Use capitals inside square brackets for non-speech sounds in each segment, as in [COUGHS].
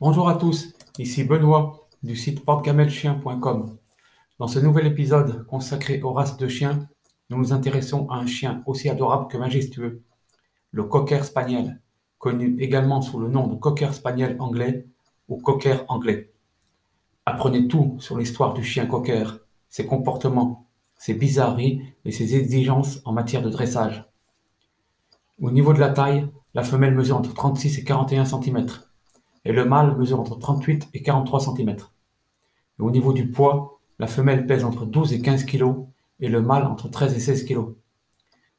Bonjour à tous, ici Benoît du site portegamelchien.com. Dans ce nouvel épisode consacré aux races de chiens, nous nous intéressons à un chien aussi adorable que majestueux, le cocker spaniel, connu également sous le nom de cocker spaniel anglais ou cocker anglais. Apprenez tout sur l'histoire du chien cocker, ses comportements, ses bizarreries et ses exigences en matière de dressage. Au niveau de la taille, la femelle mesure entre 36 et 41 cm et le mâle mesure entre 38 et 43 cm. au niveau du poids, la femelle pèse entre 12 et 15 kg et le mâle entre 13 et 16 kg.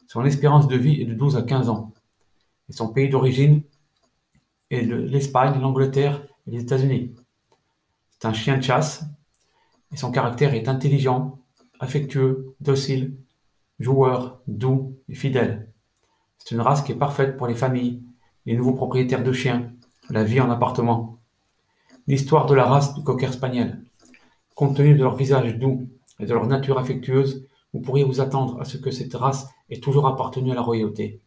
Son espérance de vie est de 12 à 15 ans. Et son pays d'origine est l'Espagne, l'Angleterre et les États-Unis. C'est un chien de chasse et son caractère est intelligent, affectueux, docile, joueur, doux et fidèle. C'est une race qui est parfaite pour les familles, les nouveaux propriétaires de chiens, la vie en appartement. L'histoire de la race du cocker spaniel. Compte tenu de leur visage doux et de leur nature affectueuse, vous pourriez vous attendre à ce que cette race ait toujours appartenu à la royauté.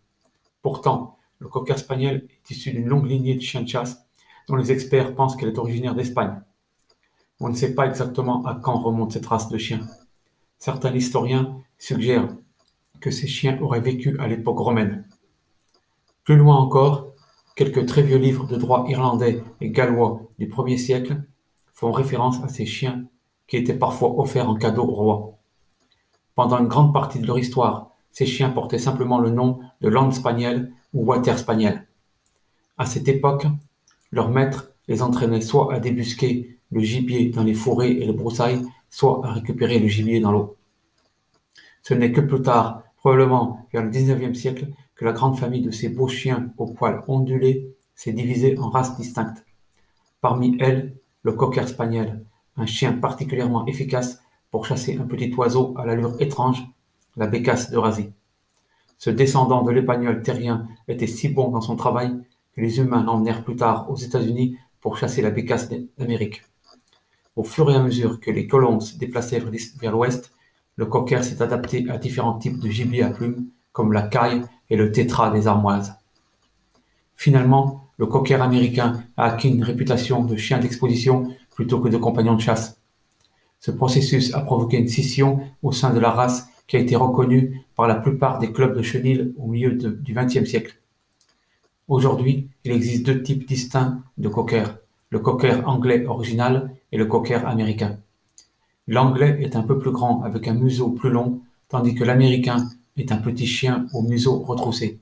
Pourtant, le cocker spaniel est issu d'une longue lignée de chiens de chasse dont les experts pensent qu'elle est originaire d'Espagne. On ne sait pas exactement à quand remonte cette race de chiens. Certains historiens suggèrent que ces chiens auraient vécu à l'époque romaine. Plus loin encore, Quelques très vieux livres de droit irlandais et gallois du Ier siècle font référence à ces chiens qui étaient parfois offerts en cadeau au roi. Pendant une grande partie de leur histoire, ces chiens portaient simplement le nom de Land Spaniel ou Water Spaniel. À cette époque, leurs maîtres les entraînaient soit à débusquer le gibier dans les forêts et les broussailles, soit à récupérer le gibier dans l'eau. Ce n'est que plus tard, probablement vers le XIXe siècle, que la grande famille de ces beaux chiens aux poils ondulés s'est divisée en races distinctes. Parmi elles, le cocker spaniel, un chien particulièrement efficace pour chasser un petit oiseau à l'allure étrange, la bécasse d'Eurasie. Ce descendant de l'épagnol terrien était si bon dans son travail que les humains l'emmenèrent plus tard aux États-Unis pour chasser la bécasse d'Amérique. Au fur et à mesure que les colons se déplaçaient vers l'ouest, le cocker s'est adapté à différents types de gibier à plumes, comme la caille et le tétra des armoises. Finalement, le cocker américain a acquis une réputation de chien d'exposition plutôt que de compagnon de chasse. Ce processus a provoqué une scission au sein de la race qui a été reconnue par la plupart des clubs de chenilles au milieu du XXe siècle. Aujourd'hui, il existe deux types distincts de cocker, le cocker anglais original et le cocker américain. L'anglais est un peu plus grand avec un museau plus long, tandis que l'américain est un petit chien au museau retroussé.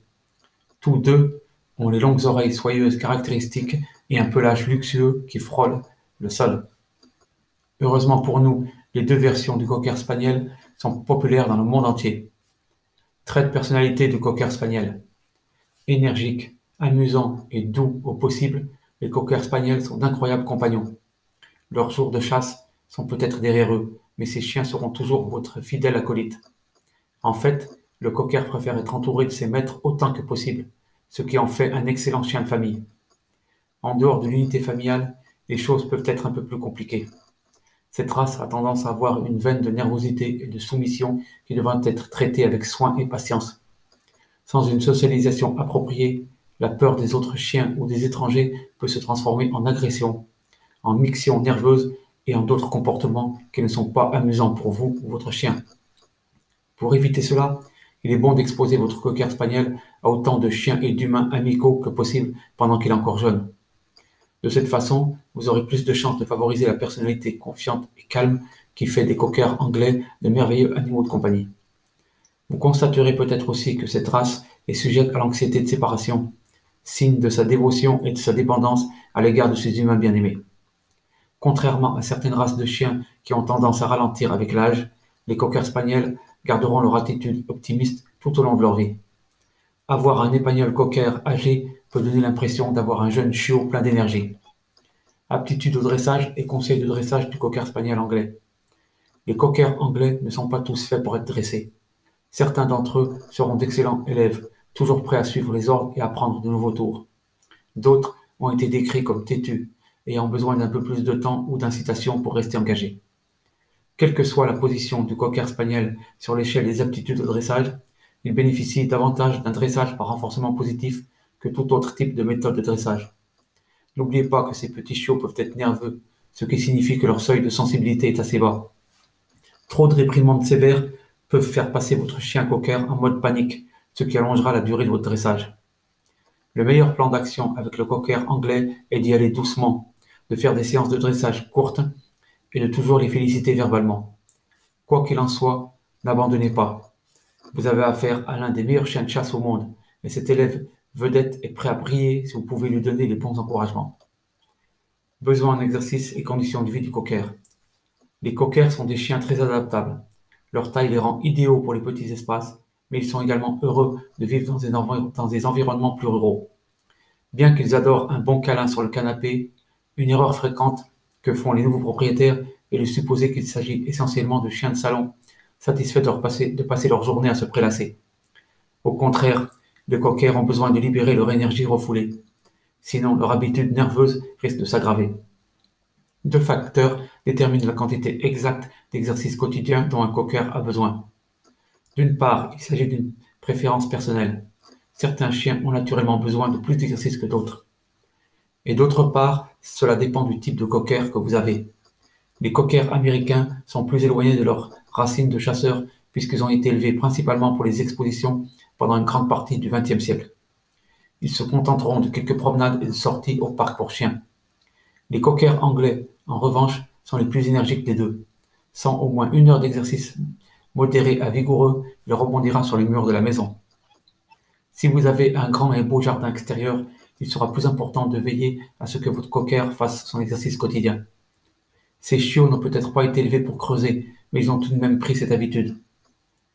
Tous deux ont les longues oreilles soyeuses caractéristiques et un pelage luxueux qui frôle le sol. Heureusement pour nous, les deux versions du cocker spaniel sont populaires dans le monde entier. Trait de personnalité du cocker spaniel. Énergique, amusant et doux au possible, les cocker spaniels sont d'incroyables compagnons. Leurs jours de chasse sont peut-être derrière eux, mais ces chiens seront toujours votre fidèle acolyte. En fait, le cocker préfère être entouré de ses maîtres autant que possible, ce qui en fait un excellent chien de famille. En dehors de l'unité familiale, les choses peuvent être un peu plus compliquées. Cette race a tendance à avoir une veine de nervosité et de soumission qui devra être traitée avec soin et patience. Sans une socialisation appropriée, la peur des autres chiens ou des étrangers peut se transformer en agression, en mixion nerveuse et en d'autres comportements qui ne sont pas amusants pour vous ou votre chien. Pour éviter cela, il est bon d'exposer votre cocker spaniel à autant de chiens et d'humains amicaux que possible pendant qu'il est encore jeune. De cette façon, vous aurez plus de chances de favoriser la personnalité confiante et calme qui fait des cockers anglais de merveilleux animaux de compagnie. Vous constaterez peut-être aussi que cette race est sujette à l'anxiété de séparation, signe de sa dévotion et de sa dépendance à l'égard de ses humains bien-aimés. Contrairement à certaines races de chiens qui ont tendance à ralentir avec l'âge, les cockers spaniels garderont leur attitude optimiste tout au long de leur vie. Avoir un épagnol cocker âgé peut donner l'impression d'avoir un jeune chiot plein d'énergie. Aptitude au dressage et conseil de dressage du cocker spaniel anglais. Les cockers anglais ne sont pas tous faits pour être dressés. Certains d'entre eux seront d'excellents élèves, toujours prêts à suivre les ordres et à prendre de nouveaux tours. D'autres ont été décrits comme têtus, ayant besoin d'un peu plus de temps ou d'incitation pour rester engagés. Quelle que soit la position du cocker spaniel sur l'échelle des aptitudes au dressage, il bénéficie davantage d'un dressage par renforcement positif que tout autre type de méthode de dressage. N'oubliez pas que ces petits chiots peuvent être nerveux, ce qui signifie que leur seuil de sensibilité est assez bas. Trop de réprimandes sévères peuvent faire passer votre chien cocker en mode panique, ce qui allongera la durée de votre dressage. Le meilleur plan d'action avec le cocker anglais est d'y aller doucement, de faire des séances de dressage courtes et de toujours les féliciter verbalement. Quoi qu'il en soit, n'abandonnez pas. Vous avez affaire à l'un des meilleurs chiens de chasse au monde, et cet élève vedette est prêt à briller si vous pouvez lui donner les bons encouragements. Besoin en exercice et conditions de vie du cocker. Les cockers sont des chiens très adaptables. Leur taille les rend idéaux pour les petits espaces, mais ils sont également heureux de vivre dans des, dans des environnements plus ruraux. Bien qu'ils adorent un bon câlin sur le canapé, une erreur fréquente que font les nouveaux propriétaires est de supposer qu'il s'agit essentiellement de chiens de salon, satisfaits de, de passer leur journée à se prélasser. Au contraire, les coquers ont besoin de libérer leur énergie refoulée. Sinon, leur habitude nerveuse risque de s'aggraver. Deux facteurs déterminent la quantité exacte d'exercice quotidien dont un cocker a besoin. D'une part, il s'agit d'une préférence personnelle. Certains chiens ont naturellement besoin de plus d'exercice que d'autres. Et d'autre part, cela dépend du type de cocker que vous avez. Les cockers américains sont plus éloignés de leurs racines de chasseurs puisqu'ils ont été élevés principalement pour les expositions pendant une grande partie du XXe siècle. Ils se contenteront de quelques promenades et de sorties au parc pour chiens. Les cockers anglais, en revanche, sont les plus énergiques des deux. Sans au moins une heure d'exercice modéré à vigoureux, il rebondira sur les murs de la maison. Si vous avez un grand et beau jardin extérieur, il sera plus important de veiller à ce que votre cocker fasse son exercice quotidien. Ces chiots n'ont peut-être pas été élevés pour creuser, mais ils ont tout de même pris cette habitude.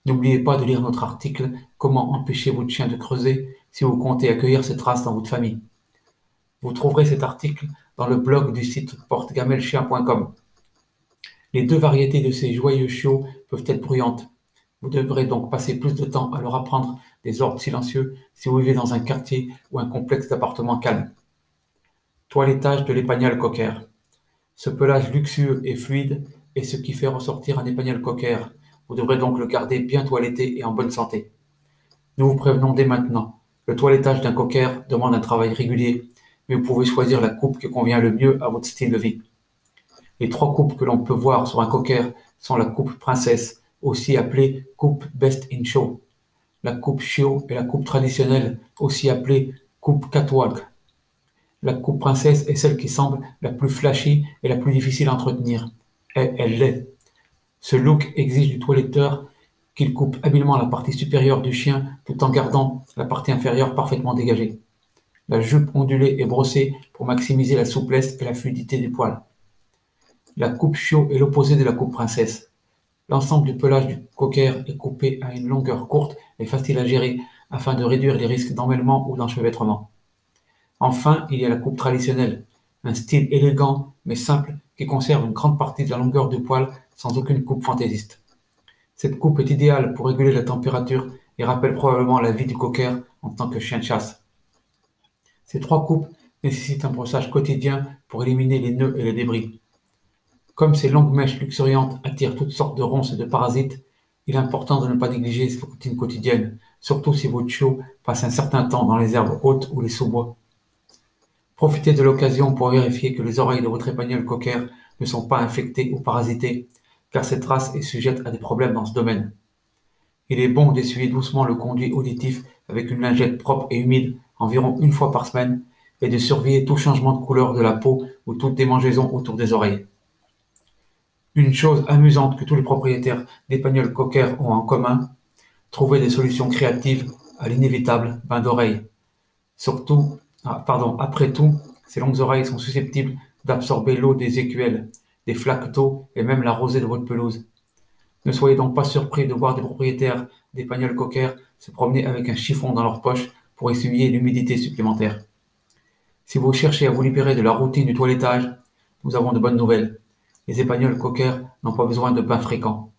N'oubliez pas de lire notre article Comment empêcher votre chien de creuser si vous comptez accueillir cette race dans votre famille. Vous trouverez cet article dans le blog du site portegamelchien.com. Les deux variétés de ces joyeux chiots peuvent être bruyantes. Vous devrez donc passer plus de temps à leur apprendre des ordres silencieux si vous vivez dans un quartier ou un complexe d'appartements calmes. Toilettage de l'épagnol cocker. Ce pelage luxueux et fluide est ce qui fait ressortir un épagnol cocker. Vous devrez donc le garder bien toiletté et en bonne santé. Nous vous prévenons dès maintenant. Le toilettage d'un cocker demande un travail régulier, mais vous pouvez choisir la coupe qui convient le mieux à votre style de vie. Les trois coupes que l'on peut voir sur un cocker sont la coupe princesse, aussi appelée coupe best in show, la coupe chiot et la coupe traditionnelle, aussi appelée coupe catwalk. La coupe princesse est celle qui semble la plus flashy et la plus difficile à entretenir. Et elle l'est. Ce look exige du toiletteur qu'il coupe habilement la partie supérieure du chien tout en gardant la partie inférieure parfaitement dégagée. La jupe ondulée est brossée pour maximiser la souplesse et la fluidité du poil. La coupe chiot est l'opposé de la coupe princesse. L'ensemble du pelage du cocker est coupé à une longueur courte et facile à gérer afin de réduire les risques d'emmêlement ou d'enchevêtrement. Enfin, il y a la coupe traditionnelle, un style élégant mais simple qui conserve une grande partie de la longueur du poil sans aucune coupe fantaisiste. Cette coupe est idéale pour réguler la température et rappelle probablement la vie du cocker en tant que chien de chasse. Ces trois coupes nécessitent un brossage quotidien pour éliminer les nœuds et les débris. Comme ces longues mèches luxuriantes attirent toutes sortes de ronces et de parasites, il est important de ne pas négliger cette routine quotidienne, surtout si votre chiot passe un certain temps dans les herbes hautes ou les sous-bois. Profitez de l'occasion pour vérifier que les oreilles de votre épagnol cocker ne sont pas infectées ou parasitées, car cette race est sujette à des problèmes dans ce domaine. Il est bon d'essuyer doucement le conduit auditif avec une lingette propre et humide environ une fois par semaine et de surveiller tout changement de couleur de la peau ou toute démangeaison autour des oreilles. Une chose amusante que tous les propriétaires d'épagnols cocker ont en commun, trouver des solutions créatives à l'inévitable bain d'oreilles. Surtout, ah, pardon, après tout, ces longues oreilles sont susceptibles d'absorber l'eau des écuelles, des flaques d'eau et même la rosée de votre pelouse. Ne soyez donc pas surpris de voir des propriétaires d'épagnols cocker se promener avec un chiffon dans leur poche pour essuyer l'humidité supplémentaire. Si vous cherchez à vous libérer de la routine du toilettage, nous avons de bonnes nouvelles. Les épagnols cocker n'ont pas besoin de bains fréquents.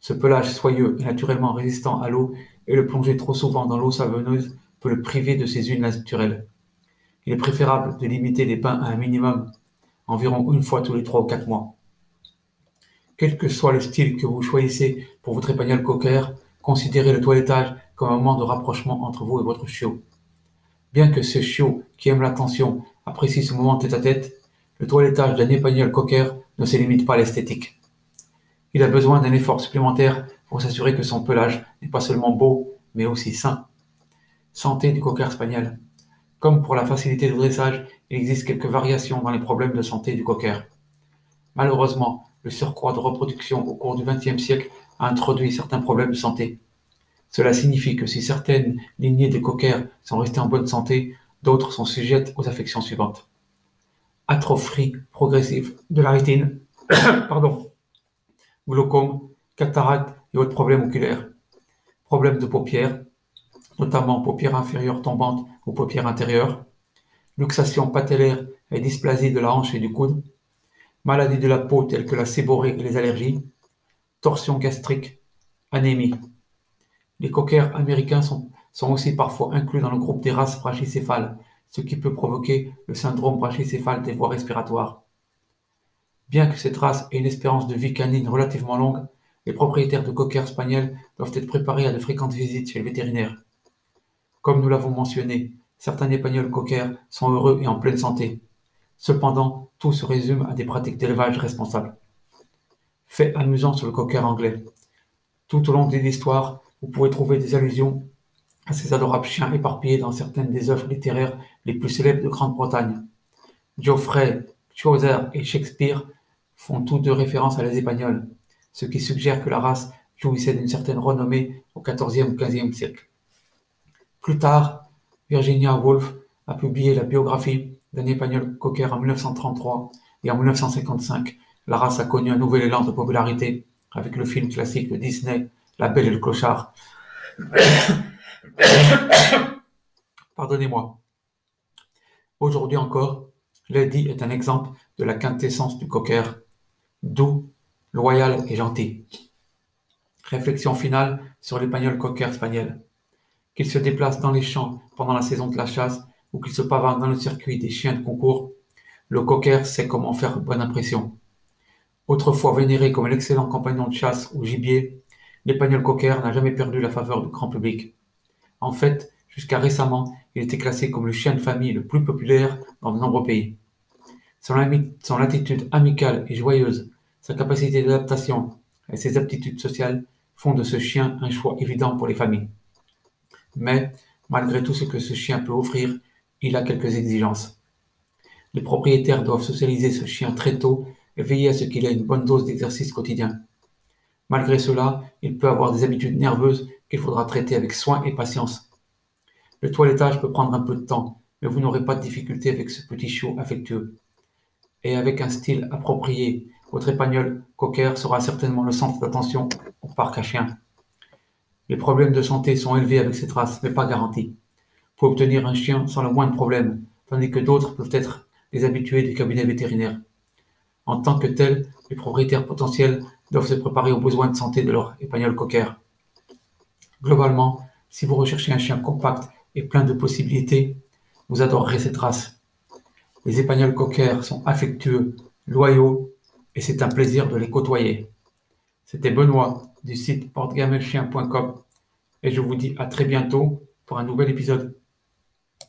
Ce pelage soyeux et naturellement résistant à l'eau et le plonger trop souvent dans l'eau savonneuse peut le priver de ses huiles naturelles. Il est préférable de limiter les bains à un minimum, environ une fois tous les trois ou quatre mois. Quel que soit le style que vous choisissez pour votre épagnol cocker, considérez le toilettage comme un moment de rapprochement entre vous et votre chiot. Bien que ce chiot, qui aime l'attention, apprécie ce moment tête-à-tête, le toilettage d'un épagnol cocker ne se limite pas à l'esthétique. Il a besoin d'un effort supplémentaire pour s'assurer que son pelage n'est pas seulement beau, mais aussi sain. Santé du cocker spaniel. Comme pour la facilité de dressage, il existe quelques variations dans les problèmes de santé du cocker. Malheureusement, le surcroît de reproduction au cours du XXe siècle a introduit certains problèmes de santé. Cela signifie que si certaines lignées de cocker sont restées en bonne santé, d'autres sont sujettes aux affections suivantes. Atrophie progressive de la rétine, [COUGHS] pardon, glaucome, cataracte et autres problèmes oculaires, problèmes de paupières, notamment paupières inférieures tombantes ou paupières intérieures, luxation patellaire et dysplasie de la hanche et du coude, maladies de la peau telles que la séborrhée et les allergies, torsion gastrique, anémie. Les coquers américains sont, sont aussi parfois inclus dans le groupe des races brachycéphales, ce qui peut provoquer le syndrome brachycéphale des voies respiratoires. Bien que cette race ait une espérance de vie canine relativement longue, les propriétaires de coquers spaniels doivent être préparés à de fréquentes visites chez le vétérinaire. Comme nous l'avons mentionné, certains épagnols coquers sont heureux et en pleine santé. Cependant, tout se résume à des pratiques d'élevage responsables. Fait amusant sur le cocker anglais. Tout au long de l'histoire, vous pourrez trouver des allusions à ces adorables chiens éparpillés dans certaines des œuvres littéraires les plus célèbres de Grande-Bretagne. Geoffrey, Chaucer et Shakespeare font tous deux référence à les Espagnols, ce qui suggère que la race jouissait d'une certaine renommée au XIVe ou XVe siècle. Plus tard, Virginia Woolf a publié la biographie d'un Épagnol cocker en 1933 et en 1955, la race a connu un nouvel élan de popularité avec le film classique de Disney, La Belle et le Clochard. [COUGHS] Pardonnez-moi. Aujourd'hui encore, Lady est un exemple de la quintessence du cocker, doux, loyal et gentil. Réflexion finale sur l'épagnol cocker spaniel. Qu'il se déplace dans les champs pendant la saison de la chasse ou qu'il se pavane dans le circuit des chiens de concours, le cocker sait comment faire bonne impression. Autrefois vénéré comme l'excellent compagnon de chasse ou gibier, l'épagnol cocker n'a jamais perdu la faveur du grand public. En fait, jusqu'à récemment, il était classé comme le chien de famille le plus populaire dans de nombreux pays. Son, attitude amicale et joyeuse, sa capacité d'adaptation et ses aptitudes sociales font de ce chien un choix évident pour les familles. Mais, malgré tout ce que ce chien peut offrir, il a quelques exigences. Les propriétaires doivent socialiser ce chien très tôt et veiller à ce qu'il ait une bonne dose d'exercice quotidien. Malgré cela, il peut avoir des habitudes nerveuses qu'il faudra traiter avec soin et patience. Le toilettage peut prendre un peu de temps, mais vous n'aurez pas de difficulté avec ce petit chiot affectueux et avec un style approprié, votre épagnol cocker sera certainement le centre d'attention au parc à chiens. Les problèmes de santé sont élevés avec cette race, mais pas garantis. Vous pouvez obtenir un chien sans le moindre problème, tandis que d'autres peuvent être des habitués des cabinets vétérinaires. En tant que tels, les propriétaires potentiels doivent se préparer aux besoins de santé de leur épagnol cocker. Globalement, si vous recherchez un chien compact et plein de possibilités, vous adorerez cette race. Les Espagnols coquers sont affectueux, loyaux, et c'est un plaisir de les côtoyer. C'était Benoît du site portegamelchien.com et je vous dis à très bientôt pour un nouvel épisode.